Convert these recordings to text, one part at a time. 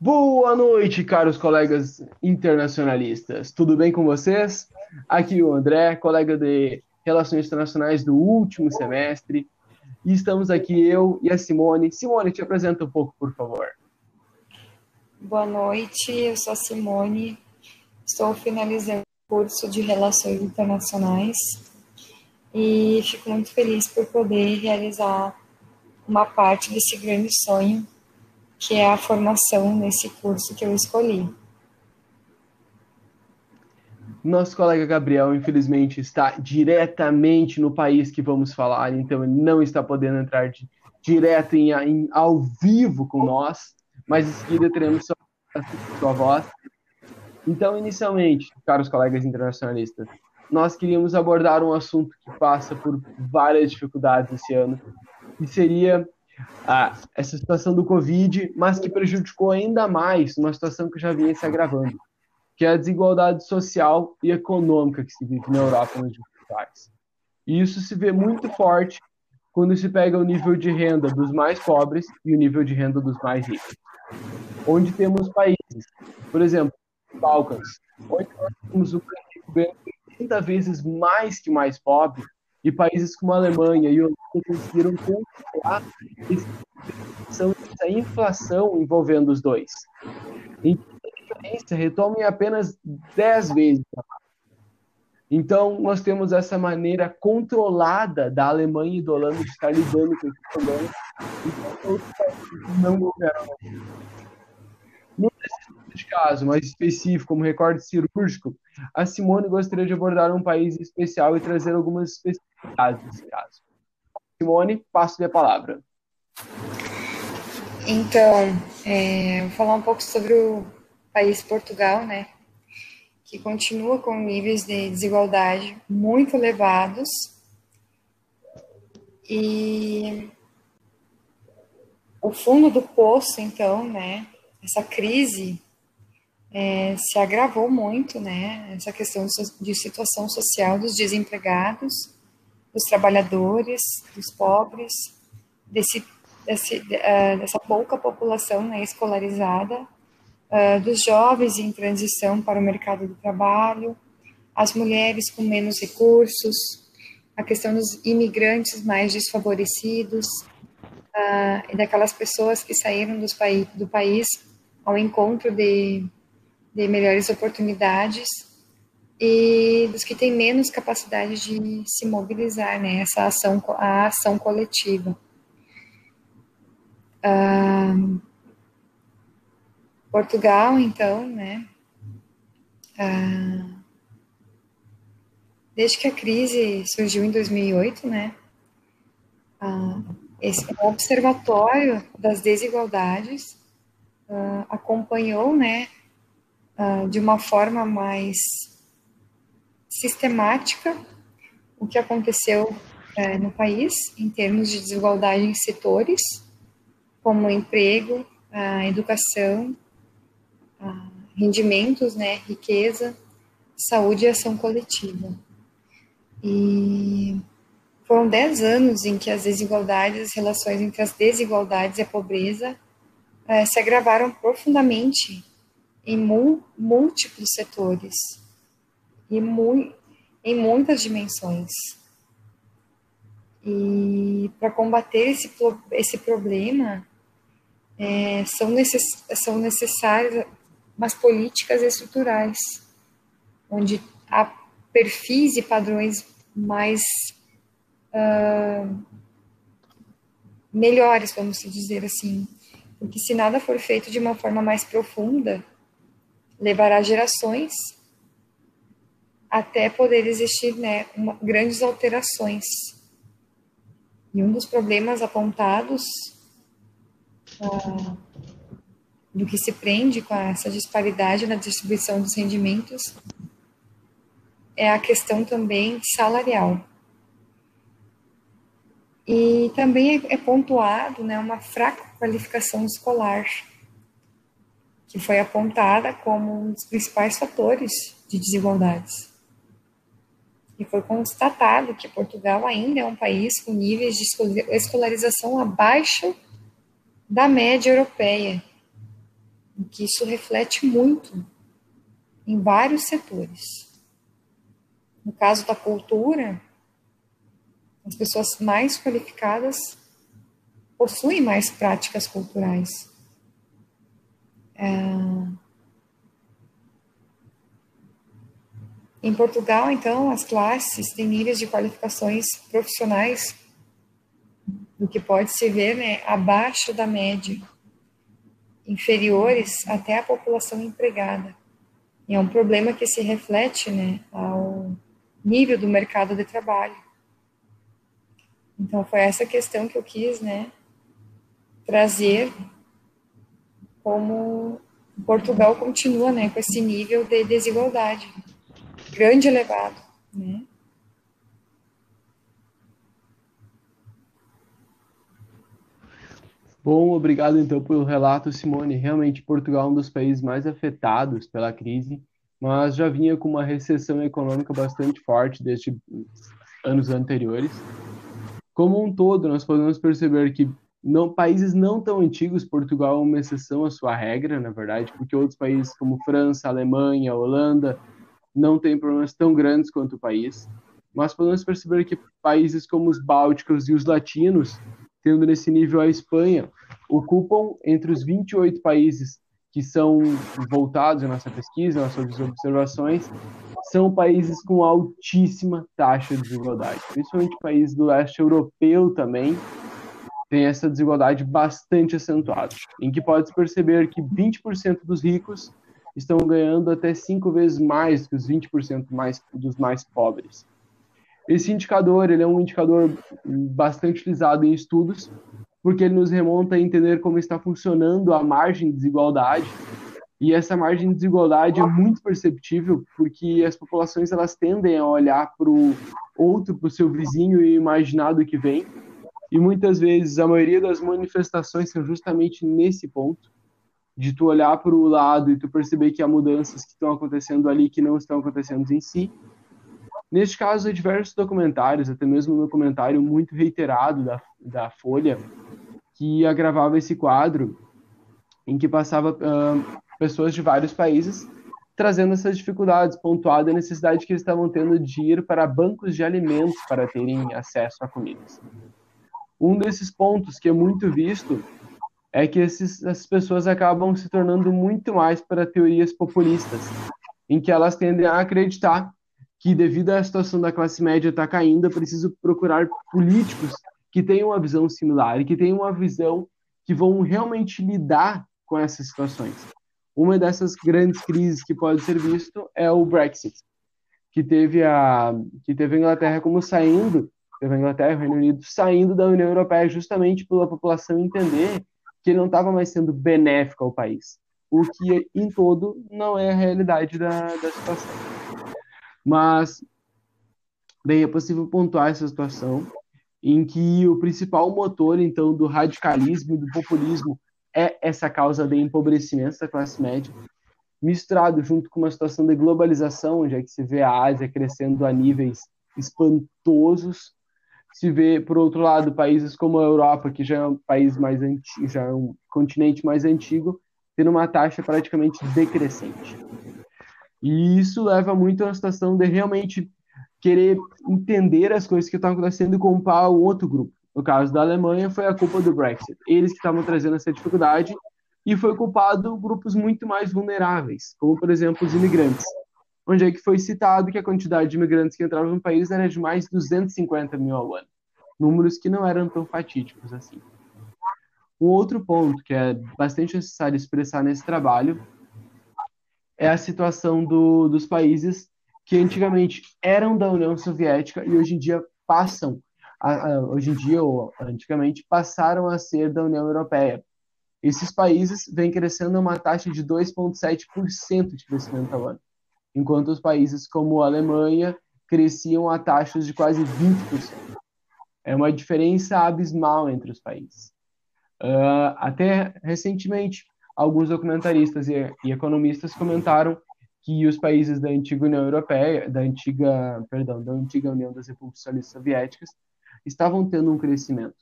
Boa noite, caros colegas internacionalistas. Tudo bem com vocês? Aqui o André, colega de Relações Internacionais do último semestre. E estamos aqui eu e a Simone. Simone, te apresenta um pouco, por favor. Boa noite, eu sou a Simone. Estou finalizando o curso de Relações Internacionais e fico muito feliz por poder realizar uma parte desse grande sonho que é a formação nesse curso que eu escolhi. Nosso colega Gabriel, infelizmente, está diretamente no país que vamos falar, então ele não está podendo entrar de, direto em, em, ao vivo com nós, mas em seguida teremos sua, sua voz. Então, inicialmente, caros colegas internacionalistas, nós queríamos abordar um assunto que passa por várias dificuldades esse ano, que seria ah, essa situação do Covid, mas que prejudicou ainda mais uma situação que já vinha se agravando, que é a desigualdade social e econômica que se vive na Europa nos últimos anos. E isso se vê muito forte quando se pega o nível de renda dos mais pobres e o nível de renda dos mais ricos. Onde temos países, por exemplo, Balcãs, onde nós temos o governo 30 vezes mais que mais pobre, e países como a Alemanha e Holanda conseguiram controlar essa inflação envolvendo os dois. Então, a diferença retoma em apenas 10 vezes. Então, nós temos essa maneira controlada da Alemanha e da Holanda de estar lidando com esse problema, enquanto não governam. No caso mais específico, como recorte cirúrgico, a Simone gostaria de abordar um país especial e trazer algumas especificidades nesse caso. Simone, passo-lhe a palavra. Então, é, vou falar um pouco sobre o país Portugal, né? Que continua com níveis de desigualdade muito elevados. E o fundo do poço, então, né? Essa crise é, se agravou muito, né? Essa questão de situação social dos desempregados, dos trabalhadores, dos pobres, desse, desse, uh, dessa pouca população né, escolarizada, uh, dos jovens em transição para o mercado do trabalho, as mulheres com menos recursos, a questão dos imigrantes mais desfavorecidos, uh, e daquelas pessoas que saíram dos do país ao encontro de de melhores oportunidades e dos que têm menos capacidade de se mobilizar, né? Essa ação, a ação coletiva. Portugal, então, né? Desde que a crise surgiu em 2008, né? Esse observatório das desigualdades acompanhou, né? de uma forma mais sistemática o que aconteceu uh, no país em termos de desigualdade em setores como emprego, uh, educação, rendimentos, né, riqueza, saúde e ação coletiva. E foram dez anos em que as desigualdades, as relações entre as desigualdades e a pobreza eh, se agravaram profundamente em múltiplos setores e mu em muitas dimensões. E para combater esse, esse problema, é, são, necess são necessárias umas políticas estruturais, onde há perfis e padrões mais uh, melhores, vamos dizer assim. Porque se nada for feito de uma forma mais profunda, levará gerações até poder existir né, uma, grandes alterações. E um dos problemas apontados ah, do que se prende com essa disparidade na distribuição dos rendimentos é a questão também salarial. E também é, é pontuado né, uma fraca qualificação escolar que foi apontada como um dos principais fatores de desigualdades. E foi constatado que Portugal ainda é um país com níveis de escolarização abaixo da média europeia, que isso reflete muito em vários setores. No caso da cultura, as pessoas mais qualificadas possuem mais práticas culturais. É... Em Portugal, então, as classes têm níveis de qualificações profissionais do que pode se ver né, abaixo da média, inferiores até a população empregada. E é um problema que se reflete né, ao nível do mercado de trabalho. Então, foi essa questão que eu quis né, trazer como Portugal continua né, com esse nível de desigualdade grande elevado. Né? Bom, obrigado então pelo relato, Simone. Realmente, Portugal é um dos países mais afetados pela crise, mas já vinha com uma recessão econômica bastante forte desde anos anteriores. Como um todo, nós podemos perceber que não, países não tão antigos, Portugal é uma exceção à sua regra, na verdade, porque outros países como França, Alemanha, Holanda não têm problemas tão grandes quanto o país. Mas podemos perceber que países como os bálticos e os latinos tendo nesse nível a Espanha, ocupam entre os 28 países que são voltados à nossa pesquisa, às nossas observações, são países com altíssima taxa de desigualdade. Principalmente países do leste europeu também tem essa desigualdade bastante acentuada, em que pode-se perceber que 20% dos ricos estão ganhando até cinco vezes mais que os 20% mais, dos mais pobres. Esse indicador ele é um indicador bastante utilizado em estudos, porque ele nos remonta a entender como está funcionando a margem de desigualdade. E essa margem de desigualdade é muito perceptível, porque as populações elas tendem a olhar para o outro, para o seu vizinho e imaginar do que vem. E muitas vezes a maioria das manifestações são justamente nesse ponto, de tu olhar para o lado e tu perceber que há mudanças que estão acontecendo ali que não estão acontecendo em si, Neste caso, diversos documentários, até mesmo um documentário muito reiterado da, da Folha, que agravava esse quadro, em que passava uh, pessoas de vários países trazendo essas dificuldades, pontuada a necessidade que eles estavam tendo de ir para bancos de alimentos para terem acesso a comidas. Um desses pontos que é muito visto é que esses, essas pessoas acabam se tornando muito mais para teorias populistas, em que elas tendem a acreditar que devido à situação da classe média estar tá caindo, é preciso procurar políticos que tenham uma visão similar e que tenham uma visão que vão realmente lidar com essas situações. Uma dessas grandes crises que pode ser visto é o Brexit, que teve a que teve a Inglaterra como saindo, teve a Inglaterra e o Reino Unido saindo da União Europeia justamente pela população entender que ele não estava mais sendo benéfico ao país, o que em todo não é a realidade da, da situação. Mas, bem, é possível pontuar essa situação em que o principal motor, então, do radicalismo e do populismo é essa causa de empobrecimento da classe média, misturado junto com uma situação de globalização, onde é que se vê a Ásia crescendo a níveis espantosos, se vê, por outro lado, países como a Europa, que já é um país mais antigo, já é um continente mais antigo, tendo uma taxa praticamente decrescente. E isso leva muito uma situação de realmente querer entender as coisas que estão acontecendo e comparar o outro grupo. No caso da Alemanha, foi a culpa do Brexit. Eles que estavam trazendo essa dificuldade e foi culpado grupos muito mais vulneráveis, como, por exemplo, os imigrantes. Onde é que foi citado que a quantidade de imigrantes que entravam no país era de mais de 250 mil ao ano. Números que não eram tão fatídicos assim. Um outro ponto que é bastante necessário expressar nesse trabalho é a situação do, dos países que antigamente eram da União Soviética e hoje em dia passam, a, a, hoje em dia ou antigamente passaram a ser da União Europeia. Esses países vêm crescendo a uma taxa de 2,7% de crescimento ao ano, enquanto os países como a Alemanha cresciam a taxas de quase 20%. É uma diferença abismal entre os países. Uh, até recentemente, alguns documentaristas e, e economistas comentaram que os países da antiga União Europeia, da antiga, perdão, da antiga União das Repúblicas Socialistas Soviéticas, estavam tendo um crescimento.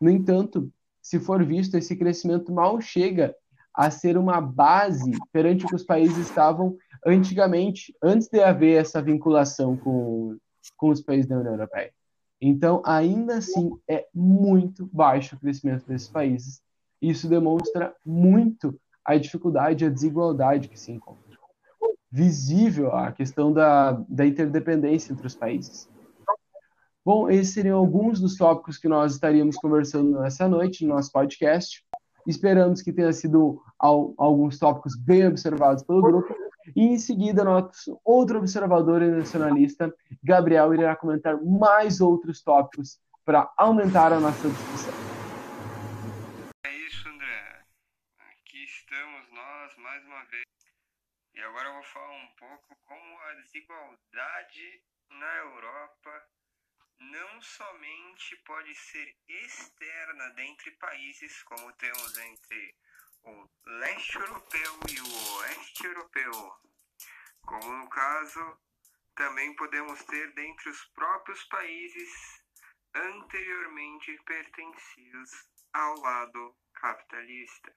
No entanto, se for visto, esse crescimento mal chega a ser uma base perante o que os países estavam antigamente, antes de haver essa vinculação com, com os países da União Europeia. Então, ainda assim, é muito baixo o crescimento desses países. Isso demonstra muito a dificuldade, a desigualdade que se encontra. Visível a questão da, da interdependência entre os países. Bom, esses seriam alguns dos tópicos que nós estaríamos conversando nessa noite no nosso podcast. Esperamos que tenha sido alguns tópicos bem observados pelo grupo. E em seguida, nosso outro observador e nacionalista, Gabriel, irá comentar mais outros tópicos para aumentar a nossa discussão. É isso, André. Aqui estamos nós mais uma vez. E agora eu vou falar um pouco como a desigualdade na Europa não somente pode ser externa dentre países, como temos entre o leste europeu e o oeste europeu, como no caso também podemos ter dentre os próprios países anteriormente pertencidos ao lado capitalista,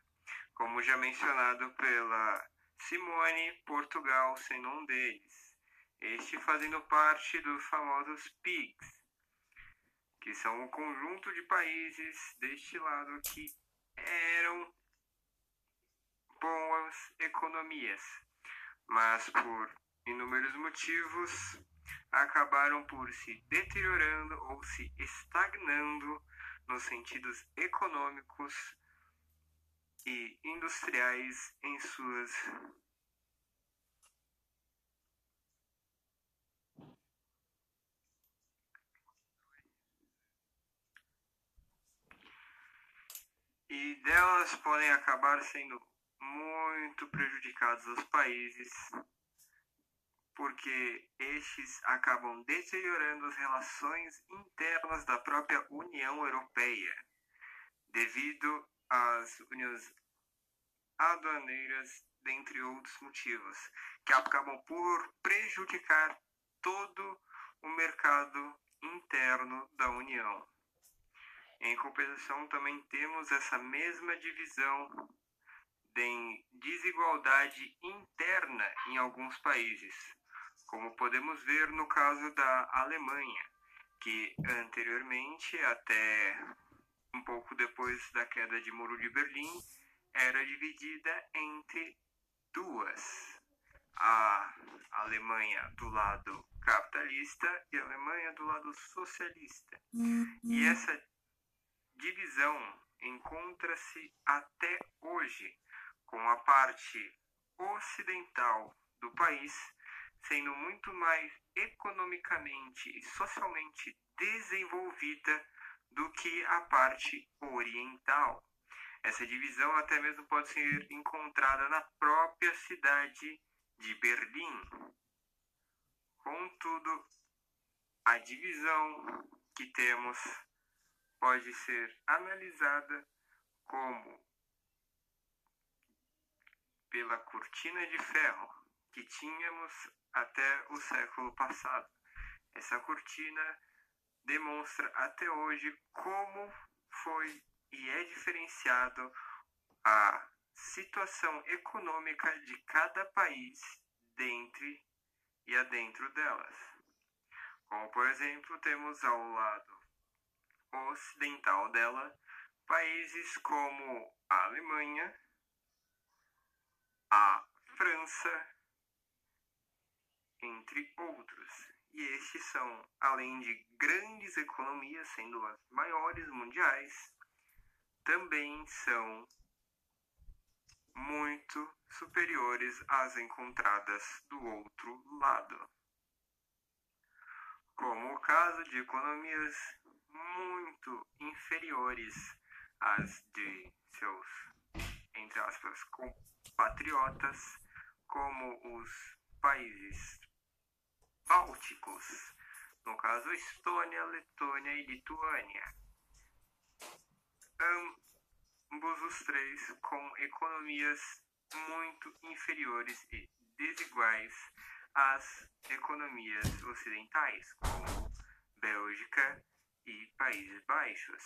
como já mencionado pela Simone, Portugal sendo um deles, este fazendo parte dos famosos PIGs, que são o conjunto de países deste lado que eram boas economias, mas por inúmeros motivos acabaram por se deteriorando ou se estagnando nos sentidos econômicos e industriais em suas e delas podem acabar sendo muito prejudicados os países porque estes acabam deteriorando as relações internas da própria União Europeia, devido às uniões aduaneiras, dentre outros motivos, que acabam por prejudicar todo o mercado interno da União. Em compensação, também temos essa mesma divisão de desigualdade interna em alguns países, como podemos ver no caso da Alemanha, que anteriormente, até um pouco depois da queda de Muro de Berlim, era dividida entre duas. A Alemanha do lado capitalista e a Alemanha do lado socialista. Uhum. E essa divisão encontra-se até hoje com a parte ocidental do país sendo muito mais economicamente e socialmente desenvolvida do que a parte oriental. Essa divisão até mesmo pode ser encontrada na própria cidade de Berlim. Contudo, a divisão que temos pode ser analisada como pela cortina de ferro que tínhamos até o século passado. Essa cortina demonstra até hoje como foi e é diferenciado a situação econômica de cada país dentre e adentro delas. Como por exemplo, temos ao lado ocidental dela, países como a Alemanha, a França, entre outros. E estes são, além de grandes economias, sendo as maiores mundiais, também são muito superiores às encontradas do outro lado. Como o caso de economias muito inferiores às de seus, entre aspas, compatriotas, como os países bálticos, no caso Estônia, Letônia e Lituânia. Ambos os três com economias muito inferiores e desiguais às economias ocidentais, como Bélgica e Países Baixos.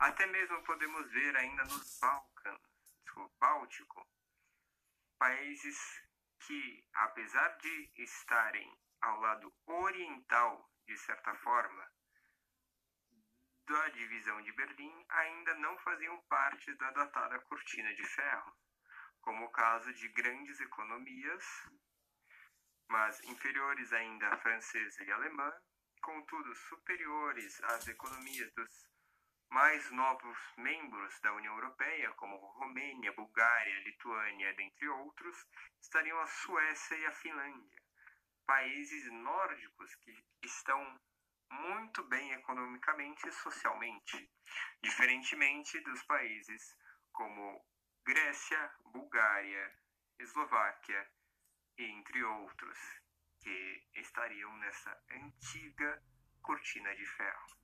Até mesmo podemos ver ainda nos Balcãs, báltico, países que, apesar de estarem ao lado oriental, de certa forma, da divisão de Berlim, ainda não faziam parte da datada cortina de ferro, como o caso de grandes economias, mas inferiores ainda à francesa e alemã, contudo superiores às economias dos mais novos membros da União Europeia, como Romênia, Bulgária, Lituânia, dentre outros, estariam a Suécia e a Finlândia, países nórdicos que estão muito bem economicamente e socialmente, diferentemente dos países como Grécia, Bulgária, Eslováquia, entre outros, que estariam nessa antiga cortina de ferro.